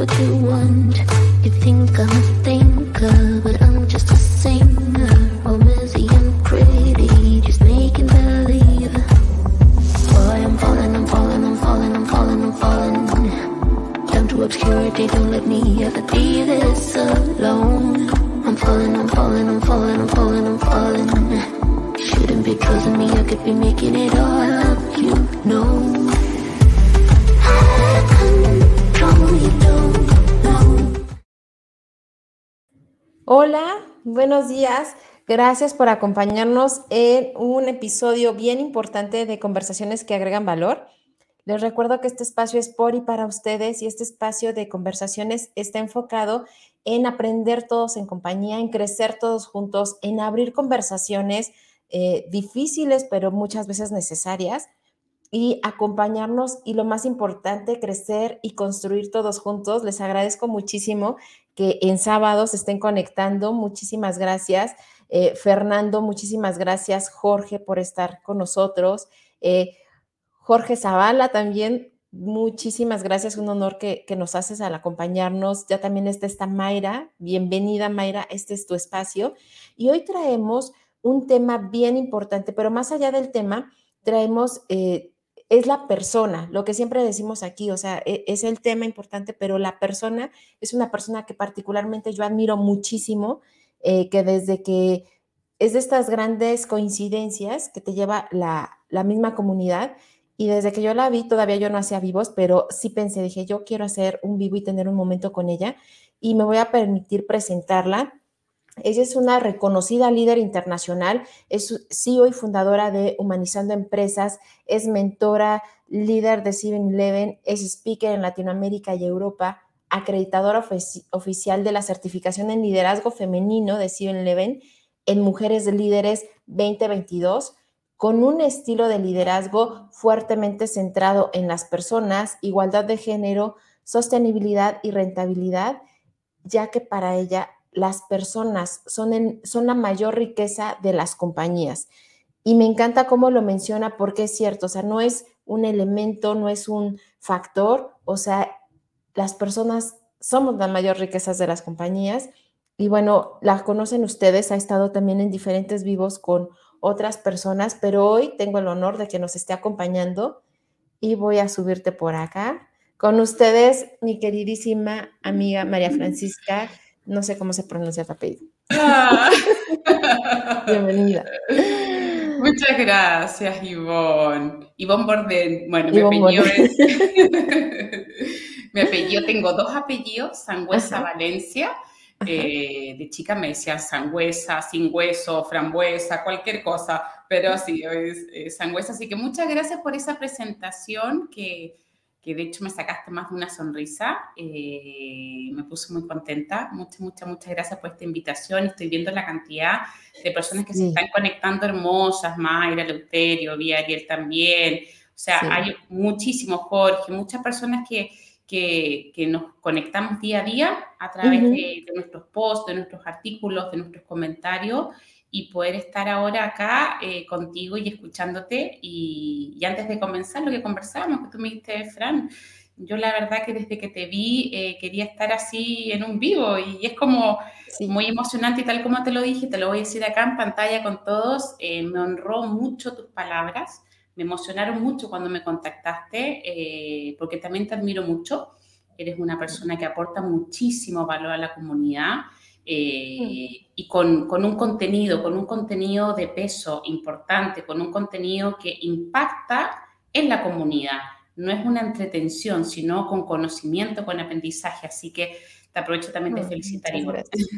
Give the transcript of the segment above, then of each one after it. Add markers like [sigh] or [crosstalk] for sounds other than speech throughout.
what you want. Gracias por acompañarnos en un episodio bien importante de conversaciones que agregan valor. Les recuerdo que este espacio es por y para ustedes y este espacio de conversaciones está enfocado en aprender todos en compañía, en crecer todos juntos, en abrir conversaciones eh, difíciles, pero muchas veces necesarias y acompañarnos y lo más importante, crecer y construir todos juntos. Les agradezco muchísimo que en sábado se estén conectando. Muchísimas gracias. Eh, Fernando, muchísimas gracias. Jorge por estar con nosotros. Eh, Jorge Zavala también, muchísimas gracias. Un honor que, nos haces al acompañarnos. Ya también está esta Mayra. Bienvenida, Mayra. Este es tu espacio. Y hoy traemos un tema bien importante, pero más allá del tema, traemos eh, es la persona, lo que siempre decimos aquí, o sea, e, es el tema importante, pero la persona es una persona que particularmente yo admiro muchísimo, eh, que desde que es de estas grandes coincidencias que te lleva la, la misma comunidad y desde que yo la vi, todavía yo no hacía vivos, pero sí pensé, dije, yo quiero hacer un vivo y tener un momento con ella y me voy a permitir presentarla. Ella es una reconocida líder internacional, es CEO y fundadora de Humanizando Empresas, es mentora, líder de 7-Eleven, es speaker en Latinoamérica y Europa, acreditadora oficial de la certificación en liderazgo femenino de 7-Eleven en Mujeres Líderes 2022, con un estilo de liderazgo fuertemente centrado en las personas, igualdad de género, sostenibilidad y rentabilidad, ya que para ella las personas son, son la mayor riqueza de las compañías. Y me encanta cómo lo menciona porque es cierto, o sea, no es un elemento, no es un factor, o sea, las personas somos la mayor riqueza de las compañías. Y bueno, la conocen ustedes, ha estado también en diferentes vivos con otras personas, pero hoy tengo el honor de que nos esté acompañando y voy a subirte por acá. Con ustedes, mi queridísima amiga María Francisca no sé cómo se pronuncia tu apellido. Ah. [laughs] Bienvenida. Muchas gracias, Ivonne. Ivonne Borden. Bueno, mi apellido es... [laughs] [laughs] mi apellido, tengo dos apellidos, Sangüesa Valencia. Eh, de chica me decían sangüesa, sin hueso, frambuesa, cualquier cosa, pero sí, es sangüesa. Así que muchas gracias por esa presentación que que de hecho me sacaste más de una sonrisa. Eh, me puse muy contenta. Muchas, muchas, muchas gracias por esta invitación. Estoy viendo la cantidad de personas que se están conectando hermosas, Mayra, Leuterio, Vía Ariel también. O sea, hay muchísimos, Jorge, muchas personas que, que, que, nos conectamos día a día a través de, de nuestros posts, de nuestros artículos, de nuestros comentarios y poder estar ahora acá eh, contigo y escuchándote. Y, antes de comenzar lo que conversábamos, que tú me dijiste, Fran, yo la verdad que desde que te vi eh, quería estar así en un vivo y es como muy emocionante y tal como te lo dije, te lo voy a decir acá en pantalla con todos, eh, me honró mucho tus palabras, me emocionaron mucho cuando me contactaste porque también te admiro mucho, eres una persona que aporta muchísimo valor a la comunidad eh, y con, con, un contenido, con un contenido de peso importante, con un contenido que impacta en la comunidad. No es una entretención, sino con conocimiento, con aprendizaje. Así que te aprovecho también de felicitar Gracias.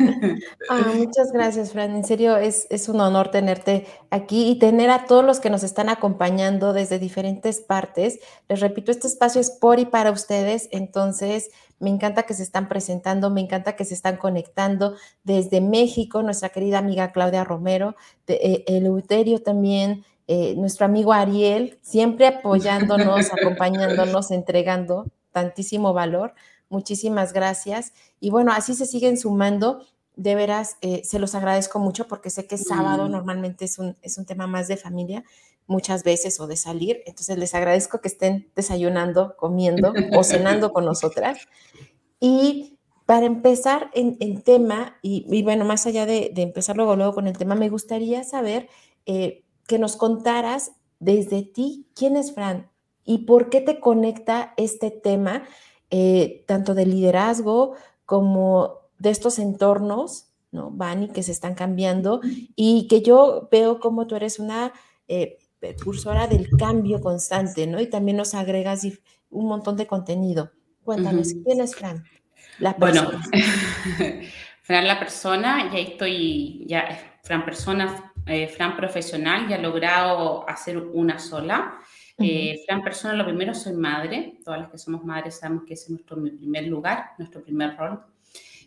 Ah, muchas gracias, Fran. En serio, es, es, un honor tenerte aquí y tener a todos los que nos están acompañando desde diferentes partes. Les repito, este espacio es por y para ustedes, entonces me encanta que se están presentando, me encanta que se están conectando desde México, nuestra querida amiga Claudia Romero, de, eh, Eleuterio también, eh, nuestro amigo Ariel, siempre apoyándonos, [laughs] acompañándonos, entregando tantísimo valor. Muchísimas gracias. Y bueno, así se siguen sumando. De veras, eh, se los agradezco mucho porque sé que sábado mm. normalmente es un, es un tema más de familia muchas veces o de salir. Entonces les agradezco que estén desayunando, comiendo o [laughs] cenando con nosotras. Y para empezar en, tema, y, bueno, más allá de, empezar luego, luego con el tema, me gustaría saber eh, que nos contaras desde ti quién es Fran y por qué te conecta este tema, eh, tanto de liderazgo como de estos entornos, ¿no, Vani, que se están cambiando y que yo veo como tú eres una eh, precursora del cambio constante, ¿no? Y también nos agregas un montón de contenido. Cuéntanos, ¿quién es Fran? La persona. Bueno, [laughs] Fran la persona, ya estoy, ya, Fran persona, eh, Fran profesional, ya he logrado hacer una sola. Eh, Fran persona, lo primero, soy madre. Todas las que somos madres sabemos que ese es nuestro primer lugar, nuestro primer rol.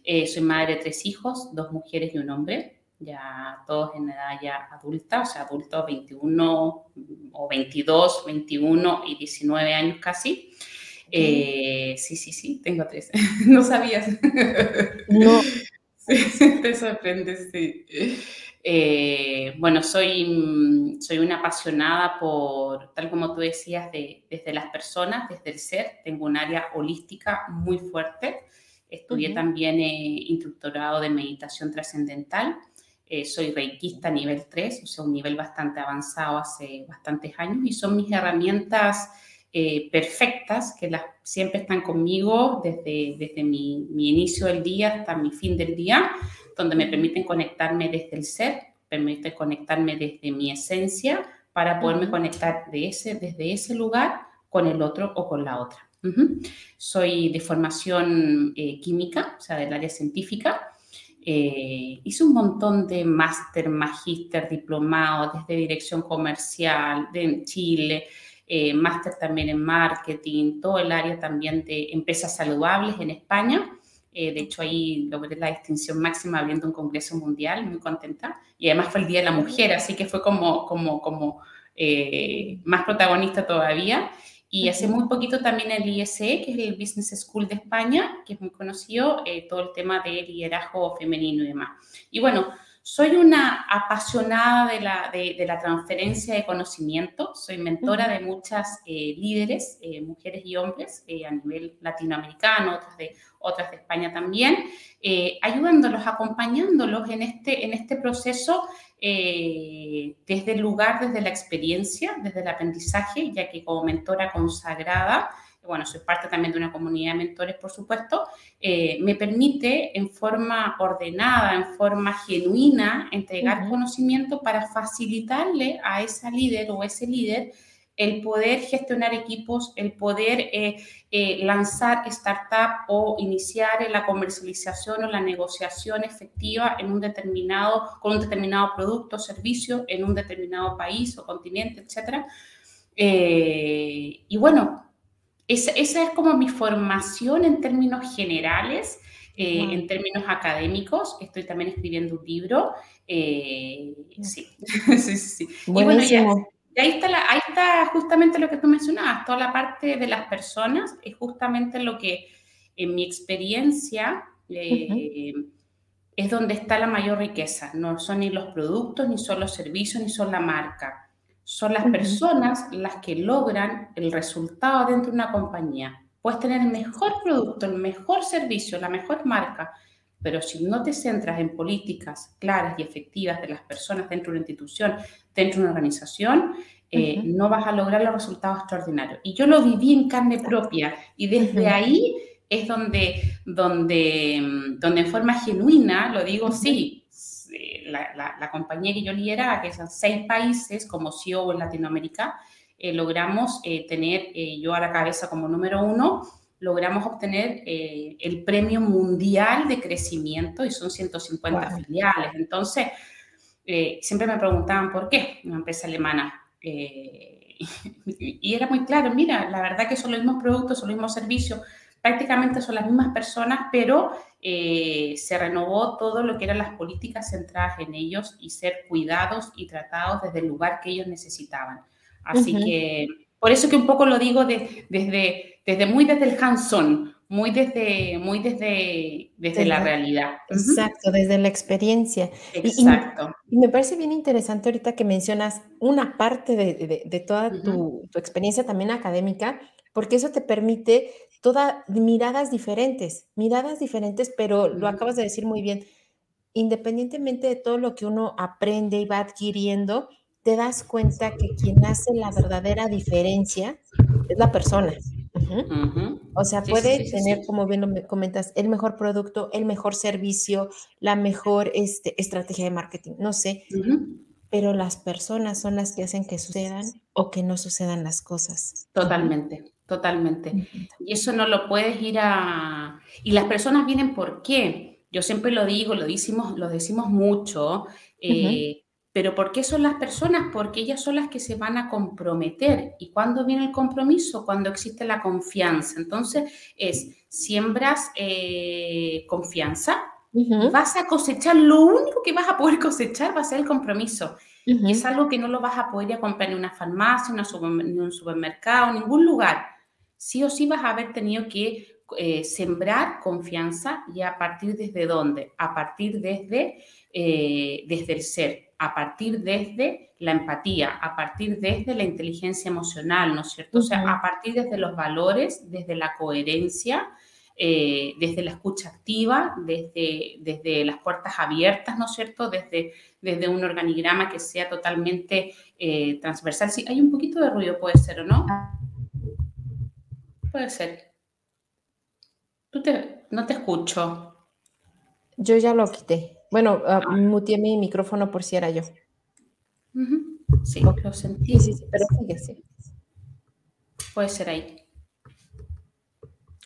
Eh, soy madre de tres hijos, dos mujeres y un hombre, ya todos en edad ya adulta, o sea, adultos 21 o 22, 21 y 19 años casi. Eh, sí, sí, sí, tengo tres. [laughs] no sabías. No. [laughs] te sorprendes, sí. Eh, bueno, soy, soy una apasionada por, tal como tú decías, de, desde las personas, desde el ser. Tengo un área holística muy fuerte. Estudié también eh, instructorado de meditación trascendental. Eh, soy reikista nivel 3, o sea, un nivel bastante avanzado hace bastantes años y son mis herramientas eh, perfectas que las, siempre están conmigo desde, desde mi, mi, inicio del día hasta mi fin del día, donde me permiten conectarme desde el ser, permiten conectarme desde mi esencia para poderme conectar de ese, desde ese lugar con el otro o con la otra. Soy de formación eh, química, o sea, del área científica. Eh, hice un montón de máster, magíster, diplomado desde dirección comercial de, en Chile, eh, máster también en marketing, todo el área también de empresas saludables en España. Eh, de hecho, ahí logré la distinción máxima abriendo un congreso mundial, muy contenta. Y además fue el Día de la Mujer, así que fue como, como, como eh, más protagonista todavía. Y hace muy poquito también el ISE, que es el Business School de España, que es muy conocido, todo el tema de liderazgo femenino y demás. Y bueno, soy una apasionada de la, de, la transferencia de conocimiento, soy mentora de muchas eh, líderes, eh, mujeres y hombres eh, a nivel latinoamericano, otras de, otras de España también, ayudándolos, acompañándolos en este, en este proceso desde el lugar, desde la experiencia, desde el aprendizaje, ya que como mentora consagrada, bueno, soy parte también de una comunidad de mentores, por supuesto, eh, me permite en forma ordenada, en forma genuina, entregar conocimiento para facilitarle a esa líder o ese líder el poder gestionar equipos, el poder eh, eh, lanzar startup o iniciar la comercialización o la negociación efectiva en un determinado, con un determinado producto o servicio en un determinado país o continente, etc. y bueno, esa, es como mi formación en términos generales, eh, en términos académicos. Estoy también escribiendo un libro. Eh, sí, [laughs] sí, sí, sí. Y bueno, ya, ahí, está ahí está justamente lo que tú mencionabas, toda la parte de las personas, es justamente lo que en mi experiencia eh, es donde está la mayor riqueza. No son ni los productos, ni son los servicios, ni son la marca son las personas las que logran el resultado dentro de una compañía. Puedes tener el mejor producto, el mejor servicio, la mejor marca, pero si no te centras en políticas claras y efectivas de las personas dentro de una institución, dentro de una organización, eh, no vas a lograr los resultados extraordinarios. Y yo lo viví en carne propia y desde ahí es donde, donde, mm, donde en forma genuina lo digo, sí, la, compañía que yo lideraba, que son seis países como CEO en Latinoamérica, eh, logramos eh, tener, eh, yo a la cabeza como número uno, logramos obtener el premio mundial de crecimiento y son 150 filiales. Entonces, siempre me preguntaban por qué, una empresa alemana. [laughs] y era muy claro, mira, la verdad que son los mismos productos, son los mismos servicios, prácticamente son las mismas personas, pero eh, se renovó todo lo que eran las políticas centradas en ellos y ser cuidados y tratados desde el lugar que ellos necesitaban. Así que por eso que un poco lo digo desde, desde muy desde el hands-on, muy desde, muy desde, desde la realidad. Exacto, desde la experiencia. Exacto. Y, me parece bien interesante ahorita que mencionas una parte de, de, toda tu, tu, experiencia también académica, porque eso te permite todas miradas diferentes, miradas diferentes, pero lo acabas de decir muy bien. Independientemente de todo lo que uno aprende y va adquiriendo, te das cuenta que quien hace la verdadera diferencia es la persona. O sea, puede tener, como bien lo me comentas, el mejor producto, el mejor servicio, la mejor este, estrategia de marketing, no sé, pero las personas son las que hacen que sucedan o que no sucedan las cosas. Totalmente, totalmente. Y eso no lo puedes ir a... Y las personas vienen por qué. Yo siempre lo digo, lo decimos, lo decimos mucho. Eh, pero ¿por qué son las personas? Porque ellas son las que se van a comprometer. ¿Y cuándo viene el compromiso? Cuando existe la confianza. Entonces, es, siembras eh, confianza, vas a cosechar, lo único que vas a poder cosechar va a ser el compromiso. Y es algo que no lo vas a poder comprar en una farmacia, en un supermercado, en ningún lugar. Sí o sí vas a haber tenido que eh, sembrar confianza y a partir desde dónde? A partir desde, eh, desde el ser a partir desde la empatía, a partir desde la inteligencia emocional, ¿no es cierto? O sea, a partir desde los valores, desde la coherencia, eh, desde la escucha activa, desde, desde las puertas abiertas, ¿no es cierto? Desde, desde un organigrama que sea totalmente transversal. Sí, hay un poquito de ruido, puede ser, ¿o no? Puede ser. Tú te, no te escucho. Yo ya lo quité. Bueno, uh, muteé mi micrófono por si era yo. Sí, lo sentí. Sí, sí, pero sigue, sí. Puede ser ahí.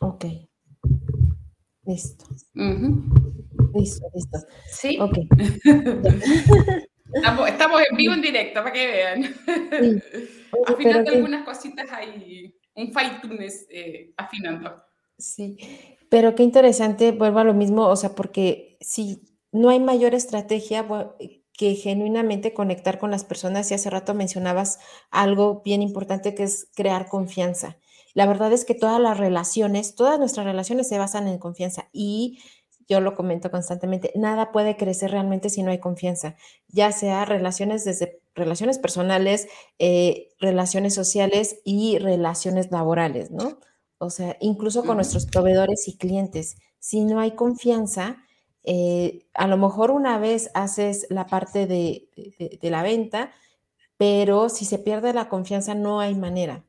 Ok. Listo. Listo, listo. Sí. Ok. [laughs] estamos, en vivo en directo para que vean. Sí. [laughs] afinando algunas cositas ahí. Un fine eh, afinando. Sí. Pero qué interesante, vuelvo a lo mismo, o sea, porque si no hay mayor estrategia que genuinamente conectar con las personas y hace rato mencionabas algo bien importante que es crear confianza. La verdad es que todas las relaciones, todas nuestras relaciones se basan en confianza y yo lo comento constantemente, nada puede crecer realmente si no hay confianza, ya sea relaciones desde relaciones personales, eh, relaciones sociales y relaciones laborales, ¿no? O sea, incluso con nuestros proveedores y clientes. Si no hay confianza, eh, a lo mejor una vez haces la parte de, la venta, pero si se pierde la confianza no hay manera.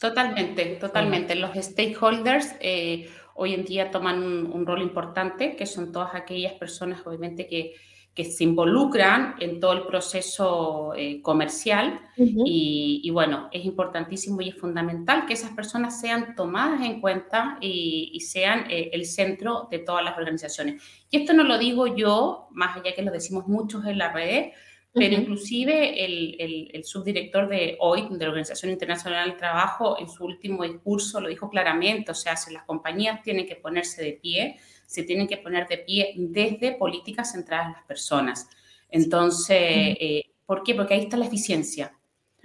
Totalmente, totalmente. Los stakeholders eh, hoy en día toman un, rol importante, que son todas aquellas personas, obviamente, que, que se involucran en todo el proceso eh, comercial. Y, bueno, es importantísimo y es fundamental que esas personas sean tomadas en cuenta y, sean eh, el centro de todas las organizaciones. Y esto no lo digo yo, más allá que lo decimos muchos en la red, pero inclusive el, el, subdirector de hoy, de la Organización Internacional del Trabajo, en su último discurso lo dijo claramente, o sea, si las compañías tienen que ponerse de pie, se tienen que poner de pie desde políticas centradas en las personas. Entonces, eh, ¿por qué? Porque ahí está la eficiencia,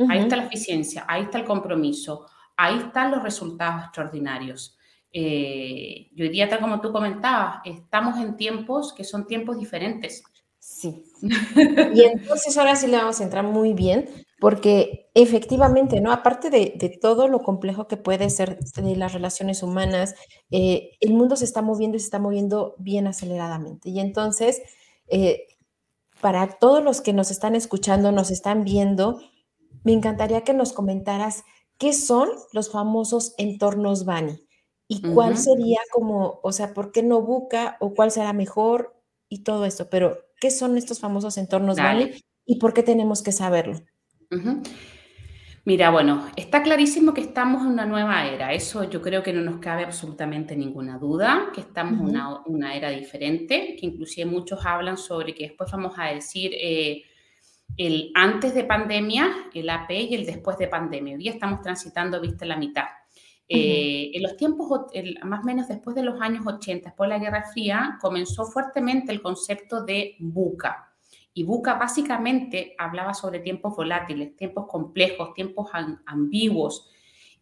ahí está la eficiencia, ahí está el compromiso, ahí están los resultados extraordinarios. Eh, y hoy día, tal como tú comentabas, estamos en tiempos que son tiempos diferentes. Sí. [laughs] Y entonces ahora sí le vamos a entrar muy bien, porque efectivamente, ¿no? Aparte de, todo lo complejo que puede ser de las relaciones humanas, eh, el mundo se está moviendo y se está moviendo bien aceleradamente. Y entonces, eh, para todos los que nos están escuchando, nos están viendo, me encantaría que nos comentaras qué son los famosos entornos Bani y cuál sería como, o sea, por qué no Buca o cuál será mejor y todo esto, pero ¿Qué son estos famosos entornos Dale. y por qué tenemos que saberlo? Mira, bueno, está clarísimo que estamos en una nueva era. Eso yo creo que no nos cabe absolutamente ninguna duda, que estamos en una, era diferente, que inclusive muchos hablan sobre que después vamos a decir eh, el antes de pandemia, el AP y el después de pandemia. Hoy día estamos transitando, viste, la mitad. Eh, en los tiempos, más o menos después de los años 80, después de la Guerra Fría, comenzó fuertemente el concepto de buca. Y buca básicamente hablaba sobre tiempos volátiles, tiempos complejos, tiempos ambiguos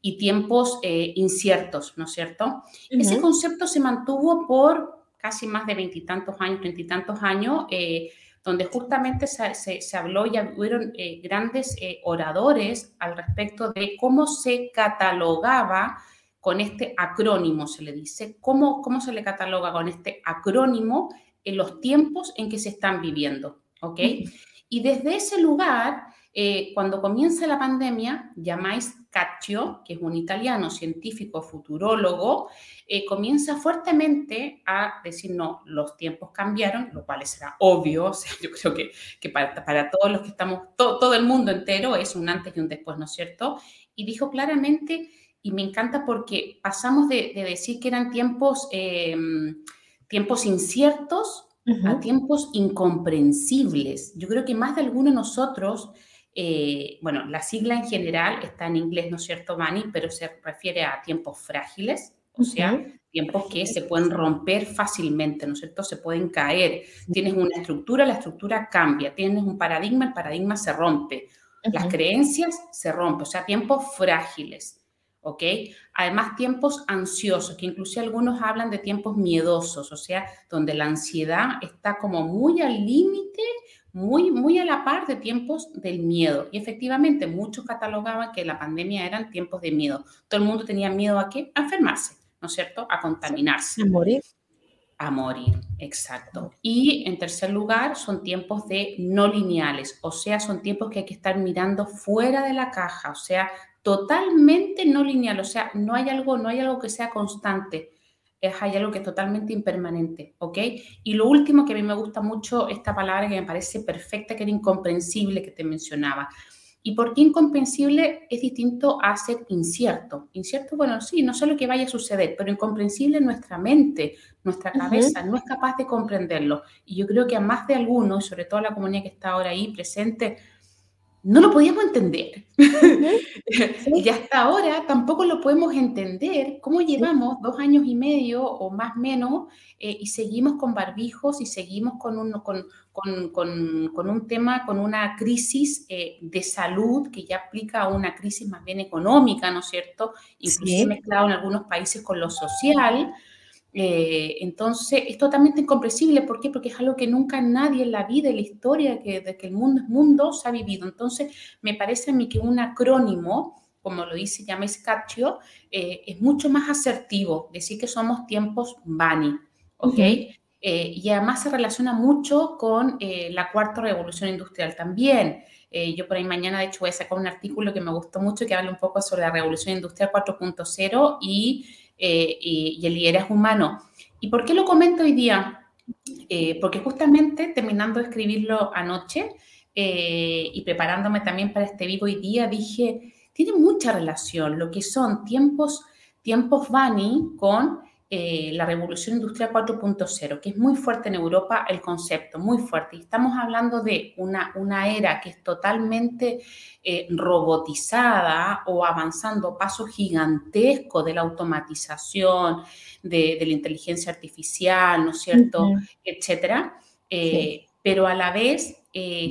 y tiempos eh, inciertos, ¿no es cierto? Ese concepto se mantuvo por casi más de veintitantos años, veintitantos años, eh, donde justamente se, se, habló y hubieron eh, grandes oradores al respecto de cómo se catalogaba con este acrónimo, se le dice. ¿Cómo, cómo se le cataloga con este acrónimo en los tiempos en que se están viviendo? ¿Ok? Y desde ese lugar, eh, cuando comienza la pandemia, llamáis Caccio, que es un italiano científico futurólogo, eh, comienza fuertemente a decir, no, los tiempos cambiaron, lo cual será obvio, [laughs] o sea, yo creo que, que para, para, todos los que estamos, todo el mundo entero es un antes y un después, ¿no es cierto? Y dijo claramente, y me encanta porque pasamos de, de decir que eran tiempos, eh, tiempos inciertos uh -huh. a tiempos incomprensibles. Yo creo que más de alguno de nosotros eh, bueno, la sigla en general está en inglés, ¿no es cierto, Vani? Pero se refiere a tiempos frágiles, o sea, uh -huh. tiempos que se pueden romper fácilmente, ¿no es cierto? Se pueden caer. Tienes una estructura, la estructura cambia. Tienes un paradigma, el paradigma se rompe. Uh -huh. Las creencias se rompen, o sea, tiempos frágiles, ¿ok? Además, tiempos ansiosos, que incluso algunos hablan de tiempos miedosos, o sea, donde la ansiedad está como muy al límite muy, muy a la par de tiempos del miedo. Y efectivamente, muchos catalogaban que la pandemia eran tiempos de miedo. Todo el mundo tenía miedo a qué? A enfermarse, ¿no es cierto? A contaminarse. A morir. A morir, exacto. Y en tercer lugar, son tiempos de no lineales, o sea, son tiempos que hay que estar mirando fuera de la caja, o sea, totalmente no lineal, o sea, no hay algo, no hay algo que sea constante es, hay algo que es totalmente impermanente, ¿ok? Y lo último que a mí me gusta mucho, esta palabra que me parece perfecta, que era incomprensible, que te mencionaba. ¿Y por qué incomprensible es distinto a ser incierto? Incierto, bueno, sí, no solo que vaya a suceder, pero incomprensible nuestra mente, nuestra cabeza, uh -huh. no es capaz de comprenderlo. Y yo creo que a más de algunos, sobre todo a la comunidad que está ahora ahí presente, no lo podíamos entender. ¿Sí? [laughs] y hasta ahora tampoco lo podemos entender cómo llevamos dos años y medio o más menos eh, y seguimos con barbijos y seguimos con un, con, con, con, con un tema, con una crisis eh, de salud que ya aplica a una crisis más bien económica, ¿no es cierto? Incluso ¿Sí? mezclado en algunos países con lo social. Eh, entonces, es totalmente incomprensible. ¿Por qué? Porque es algo que nunca nadie en la vida, en la historia que, de que el mundo es mundo, se ha vivido. Entonces, me parece a mí que un acrónimo, como lo dice James Caccio, eh, es mucho más asertivo, decir que somos tiempos Bani, ¿ok? Uh -huh. eh, y además se relaciona mucho con eh, la cuarta revolución industrial también. Eh, yo por ahí mañana, de hecho, voy a sacar un artículo que me gustó mucho que habla un poco sobre la revolución industrial 4.0 y eh, y, el liderazgo humano. ¿Y por qué lo comento hoy día? Eh, porque justamente terminando de escribirlo anoche eh, y preparándome también para este vivo hoy día, dije, tiene mucha relación lo que son tiempos, tiempos Bani con eh, la revolución industrial 4.0, que es muy fuerte en Europa el concepto, muy fuerte. Y estamos hablando de una, una era que es totalmente eh, robotizada o avanzando pasos gigantescos de la automatización, de, de, la inteligencia artificial, ¿no es cierto?, uh -huh. etcétera. Eh, sí. Pero a la vez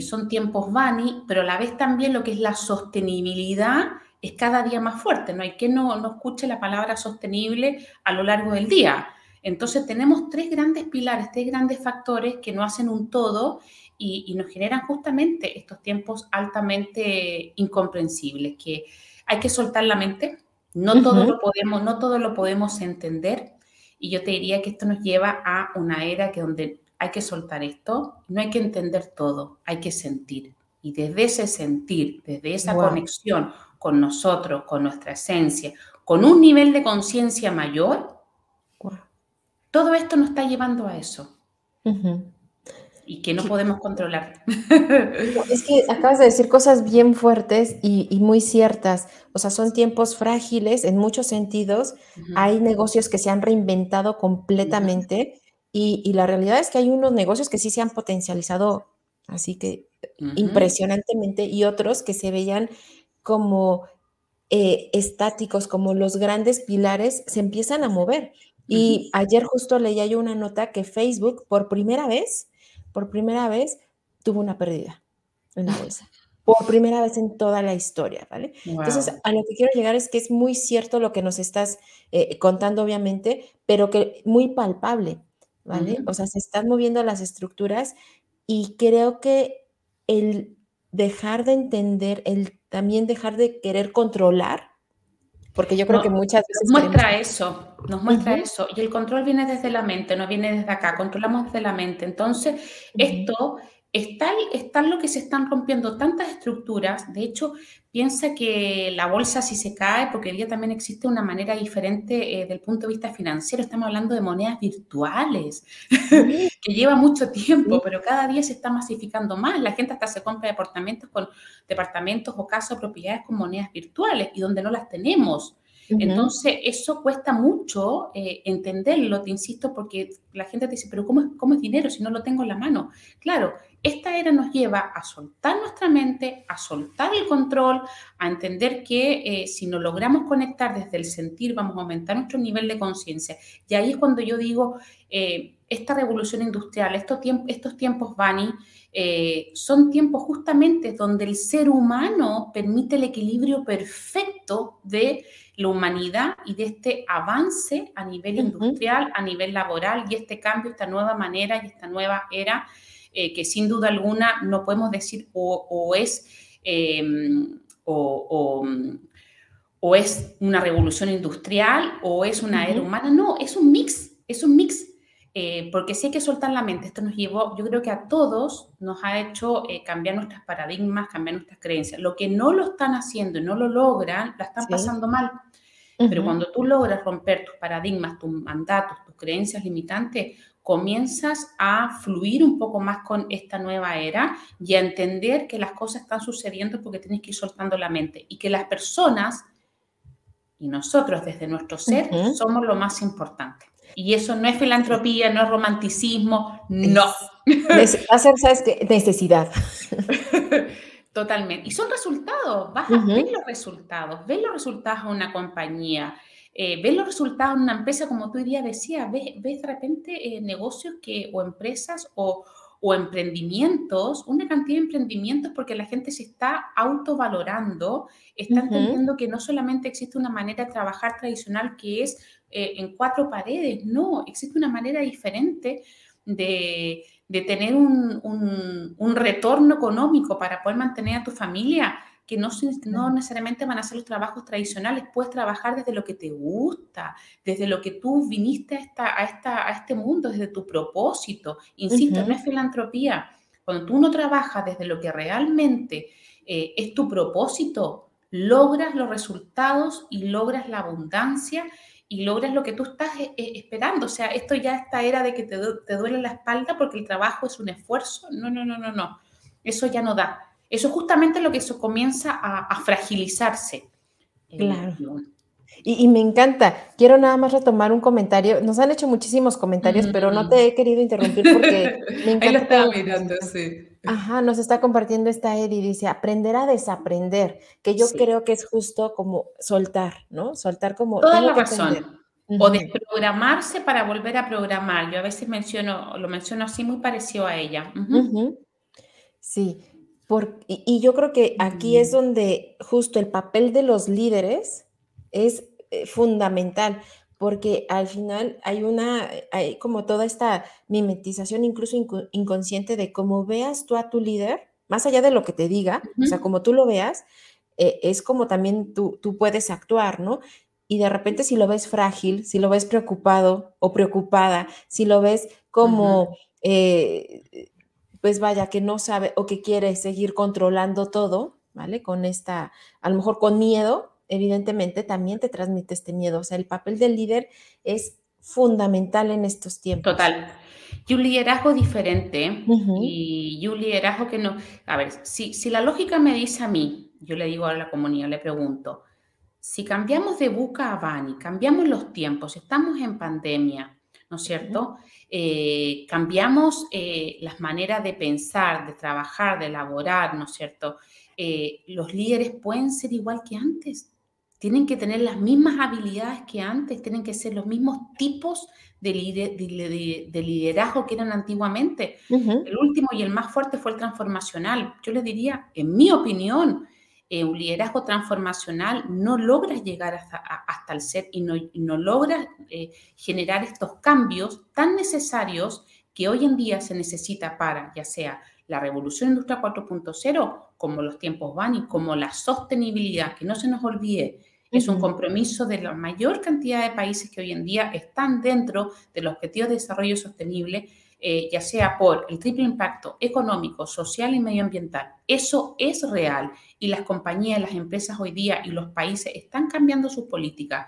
son tiempos Bani, pero a la vez también lo que es la sostenibilidad es cada día más fuerte. No hay que no, no escuche la palabra sostenible a lo largo del día. Entonces tenemos tres grandes pilares, tres grandes factores que no hacen un todo y, y, nos generan justamente estos tiempos altamente incomprensibles, que hay que soltar la mente, no, uh -huh. todo lo podemos, no todo lo podemos entender y yo te diría que esto nos lleva a una era que donde hay que soltar esto, no hay que entender todo, hay que sentir. Y desde ese sentir, desde esa wow. conexión con nosotros, con nuestra esencia, con un nivel de conciencia mayor, wow. todo esto nos está llevando a eso. Uh -huh. Y que no podemos controlar. Es que acabas de decir cosas bien fuertes y, y muy ciertas. O sea, son tiempos frágiles en muchos sentidos. Uh -huh. Hay negocios que se han reinventado completamente. Uh -huh. y, y, la realidad es que hay unos negocios que sí se han potencializado así que impresionantemente y otros que se veían como eh, estáticos, como los grandes pilares, se empiezan a mover. Y ayer justo leía yo una nota que Facebook por primera vez, por primera vez, tuvo una pérdida en la bolsa. [laughs] Por primera vez en toda la historia, ¿vale? Wow. Entonces, a lo que quiero llegar es que es muy cierto lo que nos estás eh, contando, obviamente, pero que muy palpable, ¿vale? Uh -huh. O sea, se están moviendo las estructuras y creo que el dejar de entender, el también dejar de querer controlar, Porque yo creo que muchas veces... Nos muestra eso, nos muestra eso. Y el control viene desde la mente, no viene desde acá, controlamos desde la mente. Entonces, esto está, está lo que se están rompiendo tantas estructuras. De hecho, piensa que la bolsa si se cae, porque hoy día también existe una manera diferente eh, del punto de vista financiero. Estamos hablando de monedas virtuales, [laughs] que lleva mucho tiempo, pero cada día se está masificando más. La gente hasta se compra departamentos con departamentos o casas propiedades con monedas virtuales y donde no las tenemos. Entonces, eso cuesta mucho eh, entenderlo, te insisto, porque la gente te dice, pero ¿cómo es, ¿cómo es dinero si no lo tengo en la mano? Claro, esta era nos lleva a soltar nuestra mente, a soltar el control, a entender que eh, si nos logramos conectar desde el sentir, vamos a aumentar nuestro nivel de conciencia. Y ahí es cuando yo digo, eh, esta revolución industrial, estos, tiempos, estos tiempos, Bani, son tiempos justamente donde el ser humano permite el equilibrio perfecto de la humanidad y de este avance a nivel industrial, a nivel laboral y este cambio, esta nueva manera y esta nueva era eh, que sin duda alguna no podemos decir o, es... Em, o, o, es una revolución industrial o es una era humana. No, es un mix, es un mix. Eh, porque si hay que soltar la mente, esto nos llevó, yo creo que a todos nos ha hecho eh, cambiar nuestros paradigmas, cambiar nuestras creencias. Lo que no lo están haciendo y no lo logran, la están pasando mal. Pero cuando tú logras romper tus paradigmas, tus mandatos, tus creencias limitantes, comienzas a fluir un poco más con esta nueva era y a entender que las cosas están sucediendo porque tienes que ir soltando la mente y que las personas y nosotros desde nuestro ser somos lo más importante. Y eso no es filantropía, no es romanticismo, no. Hacer, ¿sabes qué? Necesidad. [laughs] Totalmente. Y son resultados, vas a ver los resultados, ves los resultados de una compañía, eh, ves los resultados de una empresa, como tú hoy día decías, ves, ves de repente eh, negocios que, o empresas o, o, emprendimientos, una cantidad de emprendimientos porque la gente se está autovalorando, está entendiendo que no solamente existe una manera de trabajar tradicional que es eh, en cuatro paredes, no, existe una manera diferente de de tener un, retorno económico para poder mantener a tu familia, que no, no necesariamente van a ser los trabajos tradicionales, puedes trabajar desde lo que te gusta, desde lo que tú viniste a, esta, a, esta, a este mundo, desde tu propósito. Insisto, no es filantropía. Cuando tú no trabajas desde lo que realmente eh, es tu propósito, logras los resultados y logras la abundancia y logras lo que tú estás eh, eh, esperando. O sea, esto ya esta era de que te, te, duele la espalda porque el trabajo es un esfuerzo. No, no, no, no, no. Eso ya no da. Eso es justamente lo que eso comienza a, fragilizarse. Claro. Y, me encanta. Quiero nada más retomar un comentario. Nos han hecho muchísimos comentarios, pero no te he querido interrumpir porque [laughs] me encanta. Ahí lo estaba mirando, sí. Ajá, nos está compartiendo esta Eddie, dice, aprender a desaprender, que yo creo que es justo como soltar, ¿no? Soltar como... Toda la razón. O desprogramarse para volver a programar. Yo a veces menciono, lo menciono así muy parecido a ella. Sí, por, y, yo creo que aquí es donde justo el papel de los líderes es eh, fundamental, porque al final hay una, hay como toda esta mimetización incluso inconsciente de cómo veas tú a tu líder, más allá de lo que te diga, o sea, como tú lo veas, eh, es como también tú, tú puedes actuar, ¿no? Y de repente si lo ves frágil, si lo ves preocupado o preocupada, si lo ves como, eh, pues vaya, que no sabe o que quiere seguir controlando todo, ¿vale? Con esta, a lo mejor con miedo, evidentemente también te transmite este miedo. O sea, el papel del líder es fundamental en estos tiempos. Total. Y un liderazgo diferente y, un liderazgo que no... A ver, si, si la lógica me dice a mí, yo le digo a la comunidad, le pregunto, si cambiamos de buca a Bani, cambiamos los tiempos, estamos en pandemia, ¿no es cierto? Eh, cambiamos eh, las maneras de pensar, de trabajar, de elaborar, ¿no es cierto? Eh, los líderes pueden ser igual que antes tienen que tener las mismas habilidades que antes, tienen que ser los mismos tipos de, liderazgo que eran antiguamente. El último y el más fuerte fue el transformacional. Yo le diría, en mi opinión, eh, un liderazgo transformacional no logra llegar hasta, el ser y no, no logra eh, generar estos cambios tan necesarios que hoy en día se necesita para, ya sea la revolución industrial 4.0, como los tiempos van y como la sostenibilidad, que no se nos olvide, es un compromiso de la mayor cantidad de países que hoy en día están dentro de los objetivos de desarrollo sostenible, eh, ya sea por el triple impacto económico, social y medioambiental. Eso es real y las compañías, las empresas hoy día y los países están cambiando sus políticas.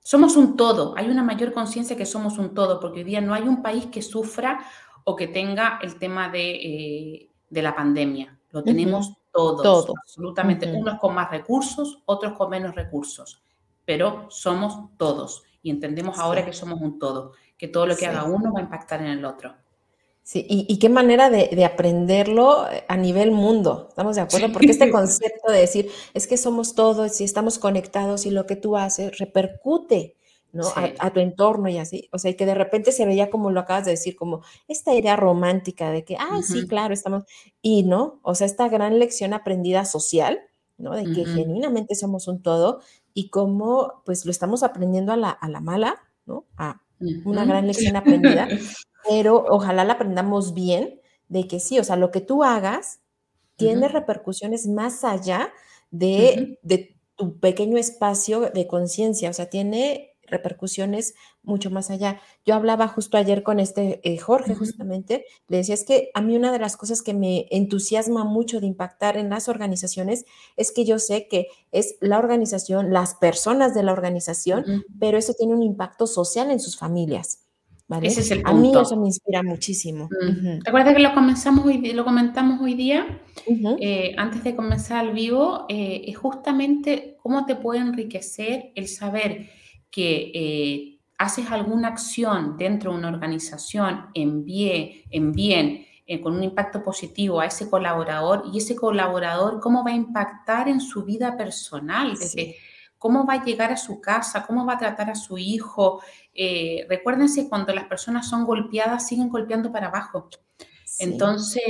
Somos un todo, hay una mayor conciencia que somos un todo, porque hoy día no hay un país que sufra o que tenga el tema de, eh, la pandemia. Lo tenemos todos, absolutamente, unos con más recursos, otros con menos recursos, pero somos todos y entendemos ahora que somos un todo, que todo lo que haga uno va a impactar en el otro. Sí, y, qué manera de, aprenderlo a nivel mundo, ¿estamos de acuerdo? Porque este [laughs] concepto de decir, es que somos todos y estamos conectados y lo que tú haces repercute ¿no? A, tu entorno y así. O sea, y que de repente se veía como lo acabas de decir, como esta idea romántica de que, ah, sí, claro, estamos. Y no, o sea, esta gran lección aprendida social, ¿no? De que genuinamente somos un todo y cómo, pues, lo estamos aprendiendo a la, a la mala, ¿no? A una gran lección aprendida, [laughs] pero ojalá la aprendamos bien, de que sí, o sea, lo que tú hagas tiene repercusiones más allá de, de tu pequeño espacio de conciencia, o sea, tiene repercusiones mucho más allá. Yo hablaba justo ayer con este eh, Jorge, justamente, le decía, es que a mí una de las cosas que me entusiasma mucho de impactar en las organizaciones es que yo sé que es la organización, las personas de la organización, pero eso tiene un impacto social en sus familias. ¿vale? Ese es el punto. A mí eso me inspira muchísimo. ¿Te acuerdas que lo, comenzamos hoy, lo comentamos hoy día? Eh, antes de comenzar al vivo, eh, es justamente cómo te puede enriquecer el saber que eh, haces alguna acción dentro de una organización en bien, en bien eh, con un impacto positivo a ese colaborador y ese colaborador cómo va a impactar en su vida personal, desde cómo va a llegar a su casa, cómo va a tratar a su hijo. Eh, recuérdense, cuando las personas son golpeadas, siguen golpeando para abajo. Entonces,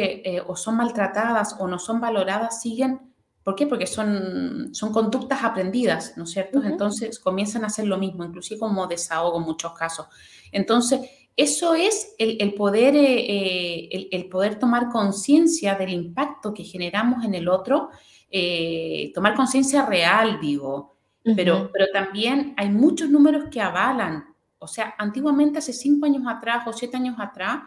o son maltratadas o no son valoradas, siguen ¿Por qué? Porque son, son conductas aprendidas, ¿no es cierto? Entonces comienzan a hacer lo mismo, inclusive como desahogo en muchos casos. Entonces, eso es el, poder, eh, eh, el, poder tomar conciencia del impacto que generamos en el otro, eh, tomar conciencia real, digo, pero, pero también hay muchos números que avalan. O sea, antiguamente, hace cinco años atrás o siete años atrás,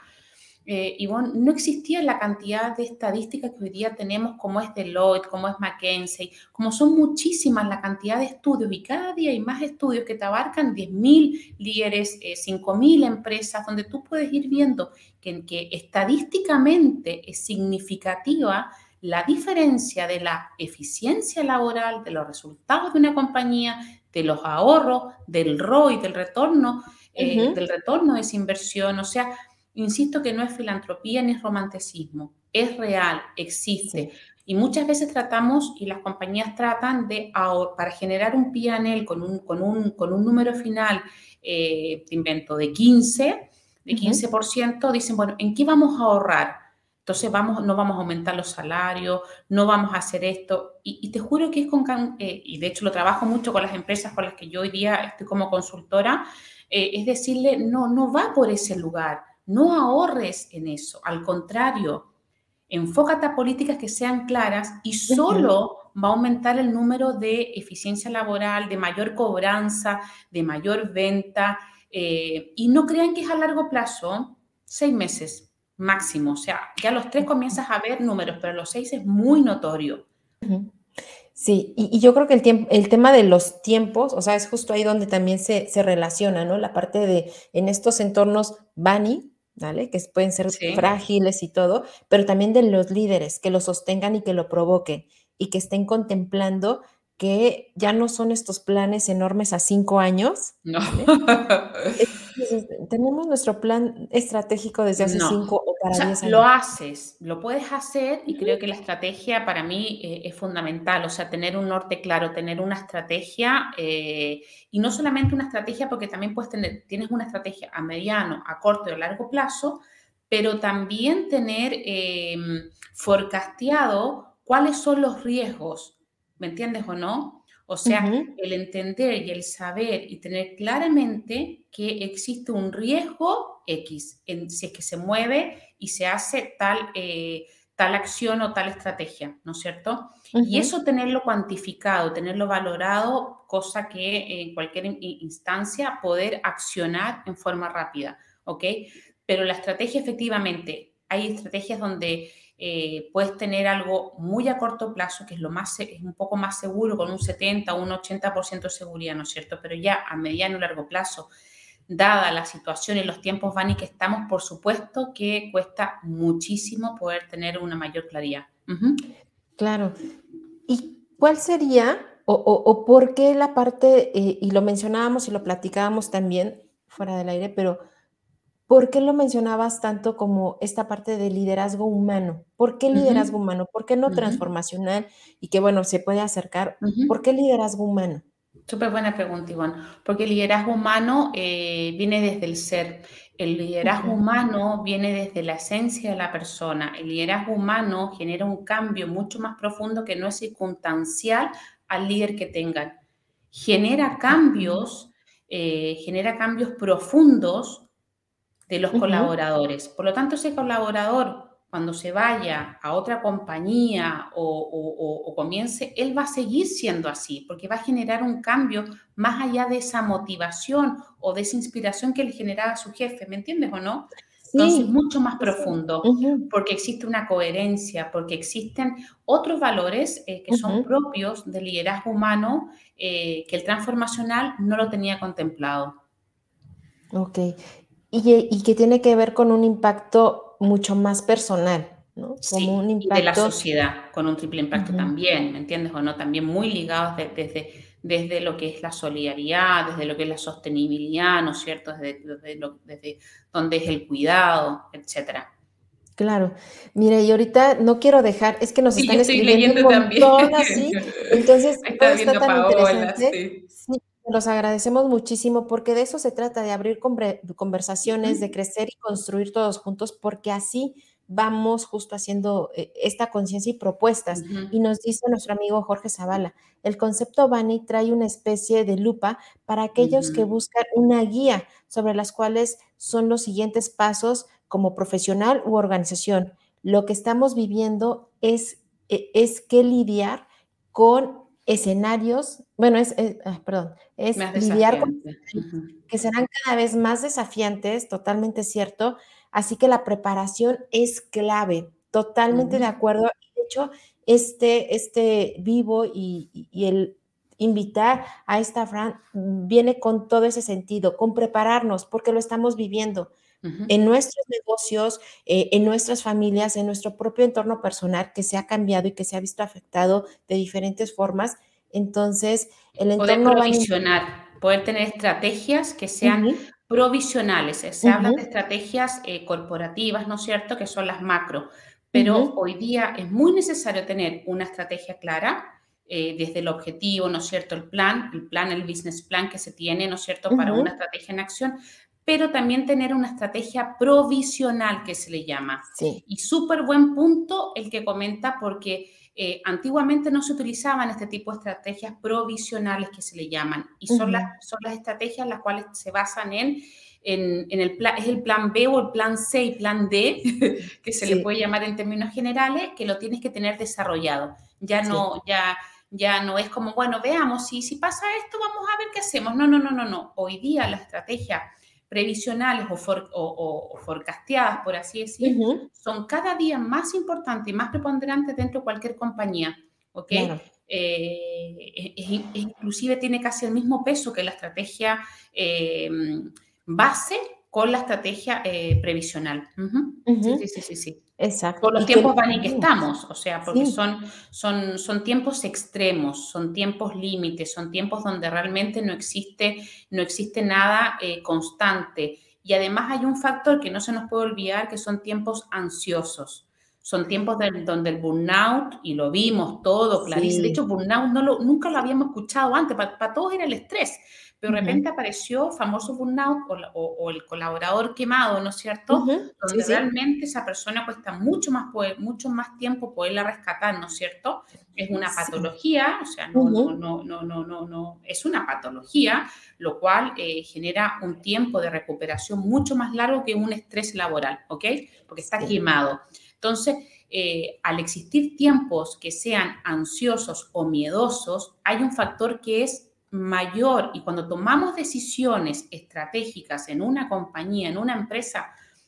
eh, bueno, no existía la cantidad de estadísticas que hoy día tenemos, como es Deloitte, como es McKinsey, como son muchísimas la cantidad de estudios y cada día hay más estudios que te abarcan 10.000 líderes, eh, 5.000 empresas, donde tú puedes ir viendo que, que estadísticamente es significativa la diferencia de la eficiencia laboral, de los resultados de una compañía, de los ahorros, del ROI, del retorno, eh, del retorno de esa inversión. O sea, Insisto que no es filantropía ni es romanticismo, es real, existe. Y muchas veces tratamos, y las compañías tratan de, para generar un PNL con un, con un, con un número final, eh, invento, de 15, de 15%, dicen, bueno, ¿en qué vamos a ahorrar? Entonces vamos, no vamos a aumentar los salarios, no vamos a hacer esto. Y, te juro que es con, eh, y de hecho lo trabajo mucho con las empresas con las que yo hoy día estoy como consultora, eh, es decirle, no, no va por ese lugar no ahorres en eso, al contrario, enfócate a políticas que sean claras y solo va a aumentar el número de eficiencia laboral, de mayor cobranza, de mayor venta. Eh, y no crean que es a largo plazo, seis meses máximo. O sea, ya a los tres comienzas a ver números, pero a los seis es muy notorio. Sí, y, yo creo que el, el tema de los tiempos, o sea, es justo ahí donde también se, se relaciona, ¿no? La parte de en estos entornos Bani, ¿vale? Que pueden ser frágiles y todo, pero también de los líderes, que lo sostengan y que lo provoquen y que estén contemplando que ya no son estos planes enormes a cinco años. No. [laughs] tenemos nuestro plan estratégico desde hace cinco o para diez años. Lo haces, lo puedes hacer y creo que la estrategia para mí eh, es fundamental, o sea, tener un norte claro, tener una estrategia eh, y no solamente una estrategia porque también puedes tener, tienes una estrategia a mediano, a corto y a largo plazo, pero también tener eh, forecasteado cuáles son los riesgos ¿me entiendes o no? O sea, el entender y el saber y tener claramente que existe un riesgo X, en, si es que se mueve y se hace tal, eh, tal acción o tal estrategia, ¿no es cierto? Y eso tenerlo cuantificado, tenerlo valorado, cosa que en cualquier instancia poder accionar en forma rápida, ¿ok? Pero la estrategia efectivamente, hay estrategias donde eh, puedes tener algo muy a corto plazo, que es, lo más, es un poco más seguro, con un 70 o un 80% de seguridad, ¿no es cierto? Pero ya a mediano y largo plazo, dada la situación y los tiempos van y que estamos, por supuesto que cuesta muchísimo poder tener una mayor claridad. Claro. ¿Y cuál sería o, por qué la parte, eh, y lo mencionábamos y lo platicábamos también fuera del aire, pero ¿por qué lo mencionabas tanto como esta parte de liderazgo humano? ¿Por qué liderazgo humano? ¿Por qué no transformacional? Y que bueno, se puede acercar. ¿Por qué liderazgo humano? Súper buena pregunta, Ivonne, porque el liderazgo humano eh, viene desde el ser. El liderazgo humano viene desde la esencia de la persona. El liderazgo humano genera un cambio mucho más profundo que no es circunstancial al líder que tengan. Genera cambios, eh, genera cambios profundos de los colaboradores. Por lo tanto, ese colaborador cuando se vaya a otra compañía o, comience, él va a seguir siendo así, porque va a generar un cambio más allá de esa motivación o de esa inspiración que le generaba su jefe, ¿me entiendes o no? Entonces, mucho más profundo, porque existe una coherencia, porque existen otros valores eh, que son propios del liderazgo humano eh, que el transformacional no lo tenía contemplado. Ok, y, y que tiene que ver con un impacto mucho más personal, ¿no? Como un impacto... y de la sociedad, con un triple impacto también, ¿me entiendes? O no, también muy ligados desde, desde lo que es la solidaridad, desde lo que es la sostenibilidad, ¿no es cierto? Desde, desde, donde es el cuidado, etcétera. Claro. Mira, y ahorita no quiero dejar, es que nos están escribiendo un montón así, [laughs] entonces está, está tan interesante. Sí. Los agradecemos muchísimo porque de eso se trata, de abrir conversaciones, de crecer y construir todos juntos, porque así vamos justo haciendo eh, esta conciencia y propuestas. Y nos dice nuestro amigo Jorge Zavala, el concepto Bani trae una especie de lupa para aquellos que buscan una guía sobre las cuales son los siguientes pasos como profesional u organización. Lo que estamos viviendo es, e, es que lidiar con escenarios, bueno, es, ah, perdón, es lidiar con que serán cada vez más desafiantes, totalmente cierto, así que la preparación es clave, totalmente de acuerdo. De hecho, este, este vivo y, el invitar a esta Fran viene con todo ese sentido, con prepararnos, porque lo estamos viviendo en nuestros negocios, eh, en nuestras familias, en nuestro propio entorno personal que se ha cambiado y que se ha visto afectado de diferentes formas. Entonces, el entorno... Poder provisionar, poder tener estrategias que sean provisionales. Se habla de estrategias eh, corporativas, ¿no es cierto?, que son las macro. Pero hoy día es muy necesario tener una estrategia clara, eh, desde el objetivo, ¿no es cierto? El plan, el plan, el business plan que se tiene, ¿no es cierto?, para una estrategia en acción, pero también tener una estrategia provisional que se le llama. Sí. Y súper buen punto el que comenta porque eh, antiguamente no se utilizaban este tipo de estrategias provisionales que se le llaman y son, las, son las estrategias las cuales se basan en, en, el plan, es el plan B o el plan C y plan D, [laughs] que se le puede llamar en términos generales, que lo tienes que tener desarrollado. Ya no, ya ya no es como, bueno, veamos, si, si pasa esto, vamos a ver qué hacemos. No, no, no, no, no. Hoy día la estrategia previsionales o, o, forecasteadas, por así decir, son cada día más importantes y más preponderantes dentro de cualquier compañía. ¿ok? Eh, inclusive tiene casi el mismo peso que la estrategia eh, base con la estrategia eh, previsional. sí, sí, sí, sí, Exacto. Por los tiempos van y que estamos, o sea, porque son, son, son tiempos extremos, son tiempos límites, son tiempos donde realmente no existe, no existe nada eh, constante. Y además hay un factor que no se nos puede olvidar, que son tiempos ansiosos. Son tiempos donde el burnout, y lo vimos todo clarísimo, de hecho burnout no lo, nunca lo habíamos escuchado antes, para todos era el estrés, pero de repente apareció famoso burnout o, el colaborador quemado, ¿no es cierto? Donde realmente esa persona cuesta mucho más, mucho más tiempo poderla rescatar, ¿no es cierto? Es una patología, o sea, no, no, no, no, no, no, no, es una patología, lo cual eh, genera un tiempo de recuperación mucho más largo que un estrés laboral, ¿ok? Porque está quemado. Entonces, eh, al existir tiempos que sean ansiosos o miedosos, hay un factor que es mayor y cuando tomamos decisiones estratégicas en una compañía, en una empresa,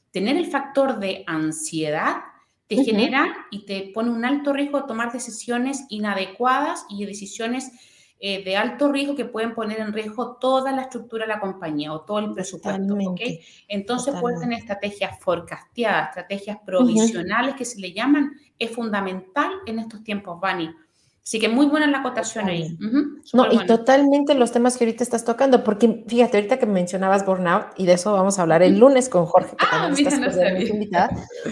tener el factor de ansiedad te genera y te pone un alto riesgo de tomar decisiones inadecuadas y decisiones eh, de alto riesgo que pueden poner en riesgo toda la estructura de la compañía o todo el presupuesto. ¿okay? Entonces, pueden tener estrategias forecasteadas, estrategias provisionales que se le llaman, es fundamental en estos tiempos, Vani. Así que muy buena la acotación ahí. no, y totalmente los temas que ahorita estás tocando, porque fíjate, ahorita que mencionabas burnout, y de eso vamos a hablar el lunes con Jorge, que ah, también estás invitada.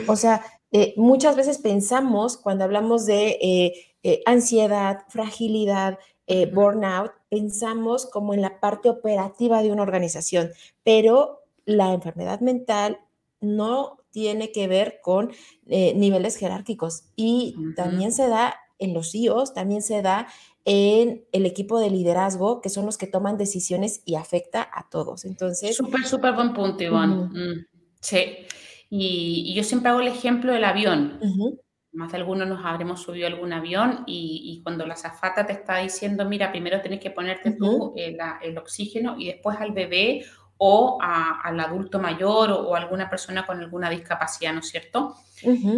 O sea, eh, muchas veces pensamos cuando hablamos de eh, ansiedad, fragilidad, eh, burnout, pensamos como en la parte operativa de una organización, pero la enfermedad mental no tiene que ver con eh, niveles jerárquicos y también se da en los CEOs, también se da en el equipo de liderazgo, que son los que toman decisiones y afecta a todos. Entonces... Súper, súper buen punto, Iván. Mm, sí. Y, yo siempre hago el ejemplo del avión más de algunos nos habremos subido a algún avión y, cuando la zafata te está diciendo, mira, primero tienes que ponerte tú eh, el, oxígeno y después al bebé o al adulto mayor o, alguna persona con alguna discapacidad, ¿no es cierto?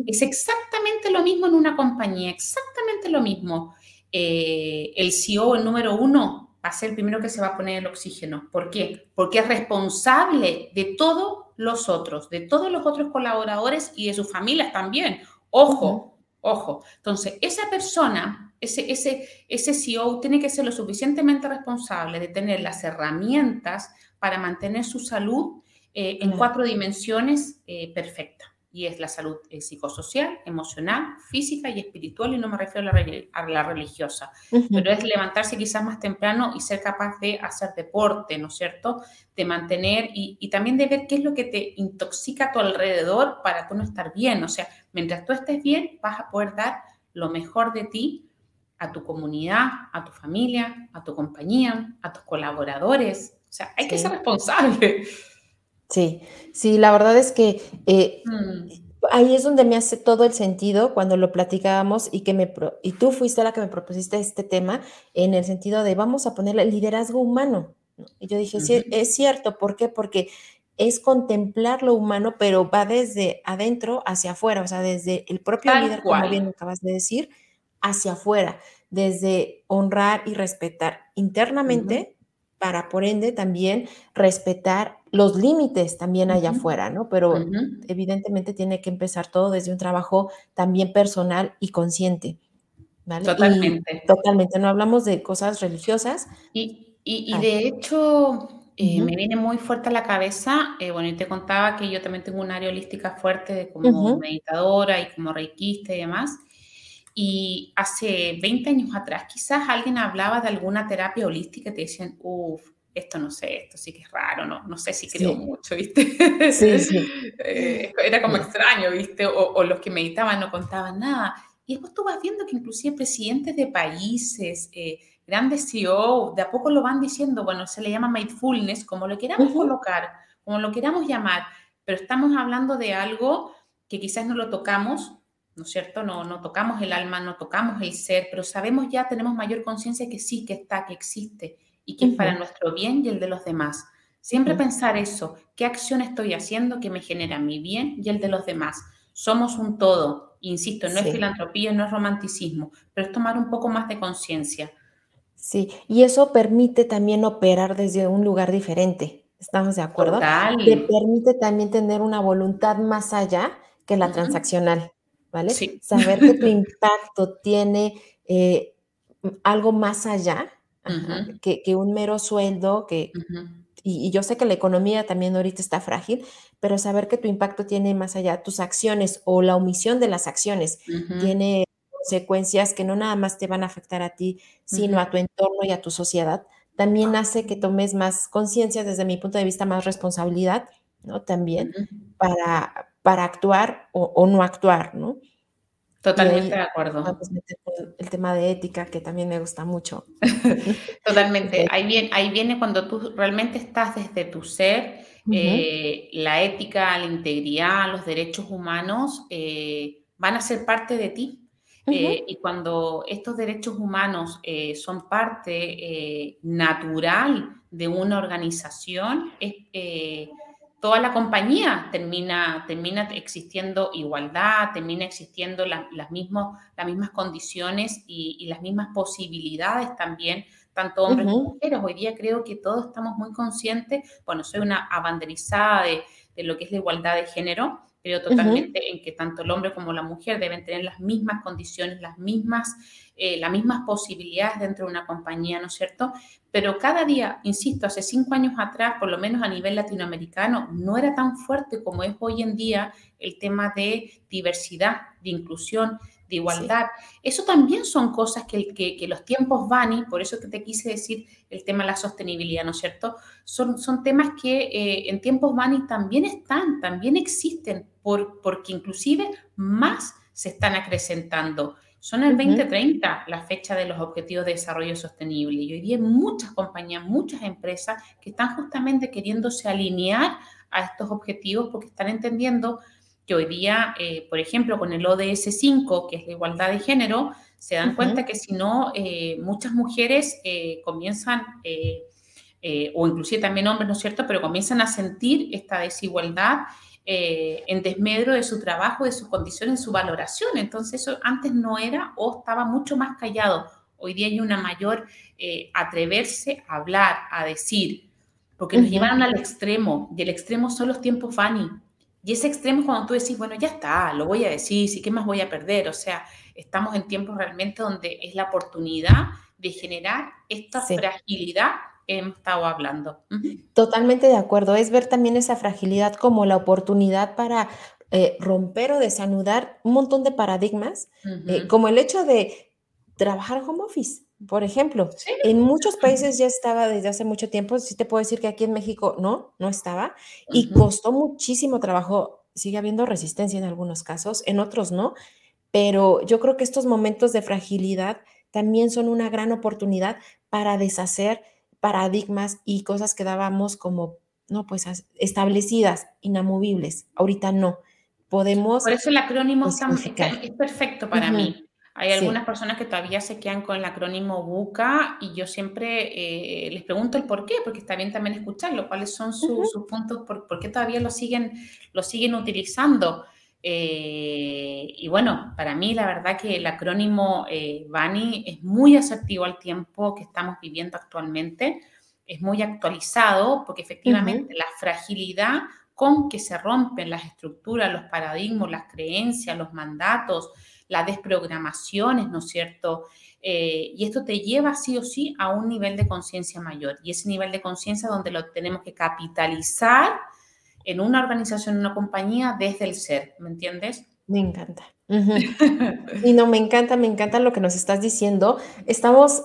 Es exactamente lo mismo en una compañía, exactamente lo mismo. Eh, el CEO, el número uno, va a ser el primero que se va a poner el oxígeno. ¿Por qué? Porque es responsable de todos los otros, de todos los otros colaboradores y de sus familias también Ojo, ojo. Entonces, esa persona, ese, ese, ese CEO tiene que ser lo suficientemente responsable de tener las herramientas para mantener su salud eh, en cuatro dimensiones eh, perfectas y es la salud eh, psicosocial, emocional, física y espiritual, y no me refiero a la, religiosa, pero es levantarse quizás más temprano y ser capaz de hacer deporte, ¿no es cierto? De mantener y, también de ver qué es lo que te intoxica a tu alrededor para tú no estar bien, o sea, mientras tú estés bien, vas a poder dar lo mejor de ti a tu comunidad, a tu familia, a tu compañía, a tus colaboradores, sea, hay que ser responsable. Sí, sí, la verdad es que eh, mm. ahí es donde me hace todo el sentido cuando lo platicábamos y que me y tú fuiste la que me propusiste este tema en el sentido de vamos a ponerle el liderazgo humano. Y yo dije, sí, es cierto, ¿por qué? Porque es contemplar lo humano, pero va desde adentro hacia afuera, o sea, desde el propio líder, como bien acabas de decir, hacia afuera, desde honrar y respetar internamente para, por ende, también respetar los límites también allá afuera, ¿no? Pero evidentemente tiene que empezar todo desde un trabajo también personal y consciente. ¿vale? Totalmente. totalmente, no hablamos de cosas religiosas. Y, y, de hecho, eh, me viene muy fuerte a la cabeza, eh, bueno, y te contaba que yo también tengo un área holística fuerte como meditadora y como reikista y demás. Y hace 20 años atrás, quizás alguien hablaba de alguna terapia holística y te decían, uff, esto no sé, esto sí que es raro, no, no sé si creo mucho, ¿viste? Sí, [laughs] sí. Eh, era como extraño, ¿viste? O, los que meditaban no contaban nada. Y después tú vas viendo que inclusive presidentes de países, eh, grandes CEO, de a poco lo van diciendo, bueno, se le llama mindfulness, como lo queramos colocar, como lo queramos llamar, pero estamos hablando de algo que quizás no lo tocamos ¿no es cierto? No, no tocamos el alma, no tocamos el ser, pero sabemos ya, tenemos mayor conciencia que sí, que está, que existe y que es para nuestro bien y el de los demás. Siempre pensar eso, ¿qué acción estoy haciendo que me genera mi bien y el de los demás? Somos un todo, insisto, no es filantropía, no es romanticismo, pero es tomar un poco más de conciencia. Sí, y eso permite también operar desde un lugar diferente. ¿Estamos de acuerdo? Total. Te permite también tener una voluntad más allá que la transaccional. ¿Vale? [laughs] Saber que tu impacto tiene eh, algo más allá que, un mero sueldo, que, y, yo sé que la economía también ahorita está frágil, pero saber que tu impacto tiene más allá, tus acciones o la omisión de las acciones tiene consecuencias que no nada más te van a afectar a ti, sino a tu entorno y a tu sociedad, también hace que tomes más conciencia, desde mi punto de vista, más responsabilidad, ¿no? También para, para actuar o, no actuar, ¿no? Totalmente de acuerdo. el tema de ética, que también me gusta mucho. [laughs] Totalmente. ahí, viene, ahí viene cuando tú realmente estás desde tu ser, eh, la ética, la integridad, los derechos humanos eh, van a ser parte de ti. Eh, y cuando estos derechos humanos son parte natural de una organización, es toda la compañía termina, termina existiendo igualdad, termina existiendo las, mismas, las mismas condiciones y, las mismas posibilidades también, tanto hombres como mujeres. Hoy día creo que todos estamos muy conscientes, bueno, soy una abanderizada de, de lo que es la igualdad de género, creo totalmente en que tanto el hombre como la mujer deben tener las mismas condiciones, las mismas, eh, las mismas posibilidades dentro de una compañía, ¿no es cierto? Pero cada día, insisto, hace cinco años atrás, por lo menos a nivel latinoamericano, no era tan fuerte como es hoy en día el tema de diversidad, de inclusión, de igualdad. Eso también son cosas que, que, los tiempos van y por eso que te quise decir el tema de la sostenibilidad, ¿no es cierto? Son, son temas que eh, en tiempos van y también están, también existen, por, porque inclusive más se están acrecentando. Son el 2030 la fecha de los Objetivos de Desarrollo Sostenible y hoy día hay muchas compañías, muchas empresas que están justamente queriéndose alinear a estos objetivos porque están entendiendo que hoy día, eh, por ejemplo, con el ODS 5, que es la igualdad de género, se dan cuenta que si no, eh, muchas mujeres eh, comienzan, o inclusive también hombres, ¿no es cierto?, pero comienzan a sentir esta desigualdad en desmedro de su trabajo, de sus condiciones, de su valoración. Entonces eso antes no era o estaba mucho más callado. Hoy día hay una mayor atreverse a hablar, a decir, porque nos llevaron al extremo, y el extremo son los tiempos Fanny. Y ese extremo es cuando tú decís, bueno, ya está, lo voy a decir, sí, ¿qué más voy a perder? O sea, estamos en tiempos realmente donde es la oportunidad de generar esta fragilidad hemos estado hablando. Totalmente de acuerdo. Es ver también esa fragilidad como la oportunidad para eh, romper o desanudar un montón de paradigmas, eh, como el hecho de trabajar home office. Por ejemplo, en muchos países ya estaba desde hace mucho tiempo, sí te puedo decir que aquí en México no, no estaba, y costó muchísimo trabajo, sigue habiendo resistencia en algunos casos, en otros no, pero yo creo que estos momentos de fragilidad también son una gran oportunidad para deshacer paradigmas y cosas que dábamos como, no, pues establecidas, inamovibles. Ahorita no. Podemos. Por eso el acrónimo es perfecto para mí. Hay algunas personas que todavía se quedan con el acrónimo BUCA y yo siempre eh, les pregunto el por qué, porque está bien también escucharlo, cuáles son sus puntos, por, qué todavía lo siguen, lo siguen utilizando. Eh, y bueno, para mí la verdad que el acrónimo eh, BANI es muy asertivo al tiempo que estamos viviendo actualmente, es muy actualizado porque efectivamente la fragilidad con que se rompen las estructuras, los paradigmas, las creencias, los mandatos, las desprogramaciones, ¿no es cierto? Eh, y esto te lleva sí o sí a un nivel de conciencia mayor. Y ese nivel de conciencia donde lo tenemos que capitalizar en una organización, en una compañía, desde el ser, ¿me entiendes? Me encanta. y no, me encanta, me encanta lo que nos estás diciendo. Estamos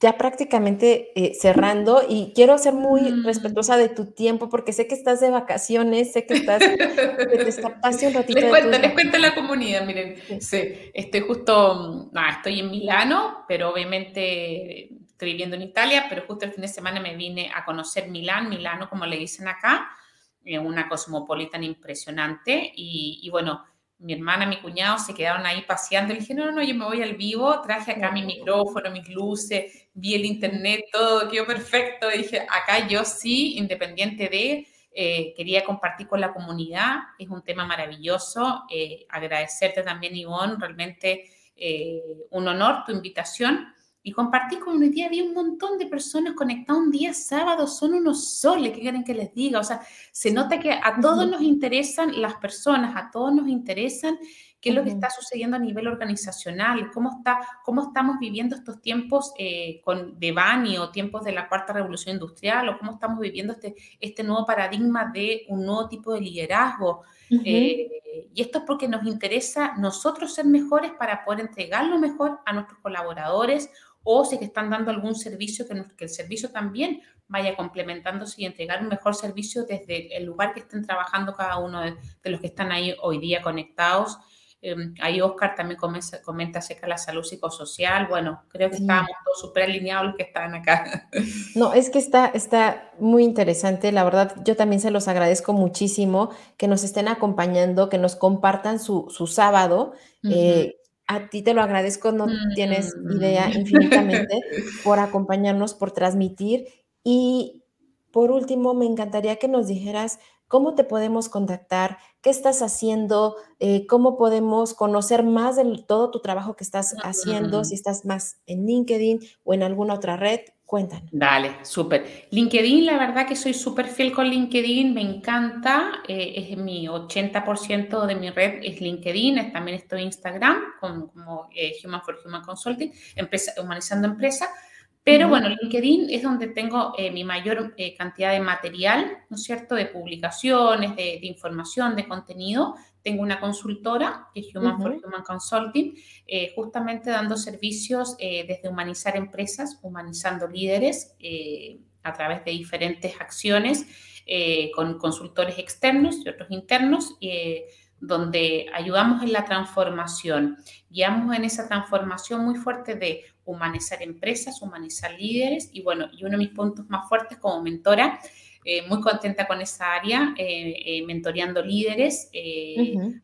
ya prácticamente eh, cerrando y quiero ser muy mm. respetuosa de tu tiempo porque sé que estás de vacaciones, sé que estás, que te escapaste un ratito. Les cuento, les cuento a la comunidad, miren, sí. estoy justo, no, estoy en Milano, pero obviamente estoy viviendo en Italia, pero justo el fin de semana me vine a conocer Milán, Milano como le dicen acá, una cosmopolitan impresionante y, y bueno, mi hermana, mi cuñado se quedaron ahí paseando. Le dije, no, no, yo me voy al vivo, traje acá mi micrófono, mis luces, vi el internet, todo quedó perfecto. dije, acá yo sí, independiente de, eh, quería compartir con la comunidad, es un tema maravilloso. Eh, agradecerte también, Ivonne, realmente eh, un honor tu invitación y compartí con hoy día había un montón de personas conectadas un día sábado, son unos soles, ¿qué quieren que les diga? O sea, se nota que a todos nos interesan las personas, a todos nos interesan qué es lo que está sucediendo a nivel organizacional, cómo, está, cómo estamos viviendo estos tiempos eh, con, de Bani o tiempos de la cuarta revolución industrial, o cómo estamos viviendo este, este nuevo paradigma de un nuevo tipo de liderazgo. Eh, y esto es porque nos interesa nosotros ser mejores para poder entregar lo mejor a nuestros colaboradores o si que están dando algún servicio, que, que el servicio también vaya complementándose y entregar un mejor servicio desde el lugar que estén trabajando cada uno de, los que están ahí hoy día conectados. Em, ahí Oscar también comenta, comenta acerca de la salud psicosocial. Bueno, creo que estábamos todos súper alineados los que estaban acá. [laughs] No, es que está, está muy interesante. La verdad, yo también se los agradezco muchísimo que nos estén acompañando, que nos compartan su, su sábado. Eh, a ti te lo agradezco, no tienes idea mm. infinitamente [laughs] por acompañarnos, por transmitir y por último, me encantaría que nos dijeras cómo te podemos contactar, qué estás haciendo, eh, cómo podemos conocer más de todo tu trabajo que estás haciendo, si estás más en LinkedIn o en alguna otra red. Cuéntanos. Dale, súper. LinkedIn, la verdad que soy súper fiel con LinkedIn, me encanta, eh, es mi 80% de mi red es LinkedIn, también estoy en Instagram como eh, Human for Human Consulting, empresa, humanizando empresa, pero bueno, LinkedIn es donde tengo eh, mi mayor eh, cantidad de material, ¿no es cierto?, de publicaciones, de, información, de contenido. Tengo una consultora, que es Human for Human Consulting, eh, justamente dando servicios desde humanizar empresas, humanizando líderes a través de diferentes acciones con consultores externos y otros internos donde ayudamos en la transformación, guiamos en esa transformación muy fuerte de humanizar empresas, humanizar líderes y bueno, y uno de mis puntos más fuertes como mentora, eh, muy contenta con esa área, eh, eh, mentoreando líderes,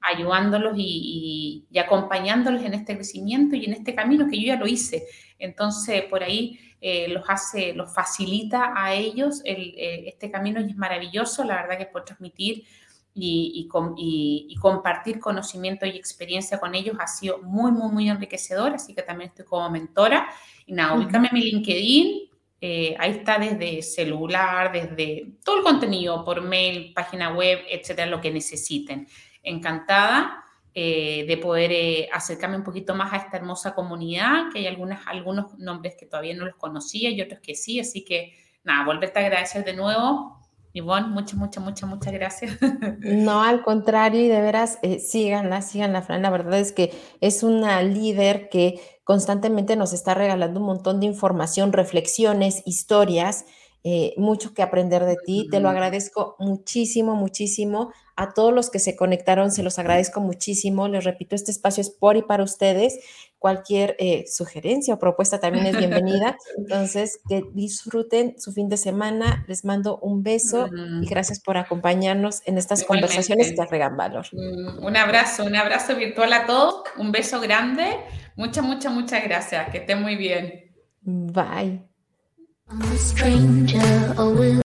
ayudándolos y, acompañándolos en este crecimiento y en este camino que yo ya lo hice. Entonces, por ahí los hace, los facilita a ellos este camino y es maravilloso, la verdad que puedo transmitir y, y, compartir conocimiento y experiencia con ellos ha sido muy, muy, muy enriquecedor, así que también estoy como mentora. Y nada, ubícame mi LinkedIn, eh, ahí está desde celular, desde todo el contenido, por mail, página web, etcétera, lo que necesiten. Encantada eh, de poder eh, acercarme un poquito más a esta hermosa comunidad, que hay algunas, algunos nombres que todavía no los conocía y otros que sí, así que nada, volverte a agradecer de nuevo Ivonne, muchas, muchas, muchas, muchas gracias. [laughs] No, al contrario, y de veras, eh, síganla, síganla, Fran. La verdad es que es una líder que constantemente nos está regalando un montón de información, reflexiones, historias, eh, mucho que aprender de ti. Te lo agradezco muchísimo, muchísimo. A todos los que se conectaron, se los agradezco muchísimo. Les repito, este espacio es por y para ustedes. Cualquier eh, sugerencia o propuesta también es bienvenida. [laughs] Entonces, que disfruten su fin de semana. Les mando un beso y gracias por acompañarnos en estas conversaciones que agregan valor. Mm, un abrazo, un abrazo virtual a todos. Un beso grande. Muchas, muchas, muchas gracias. Que estén muy bien. Bye. I'm a stranger,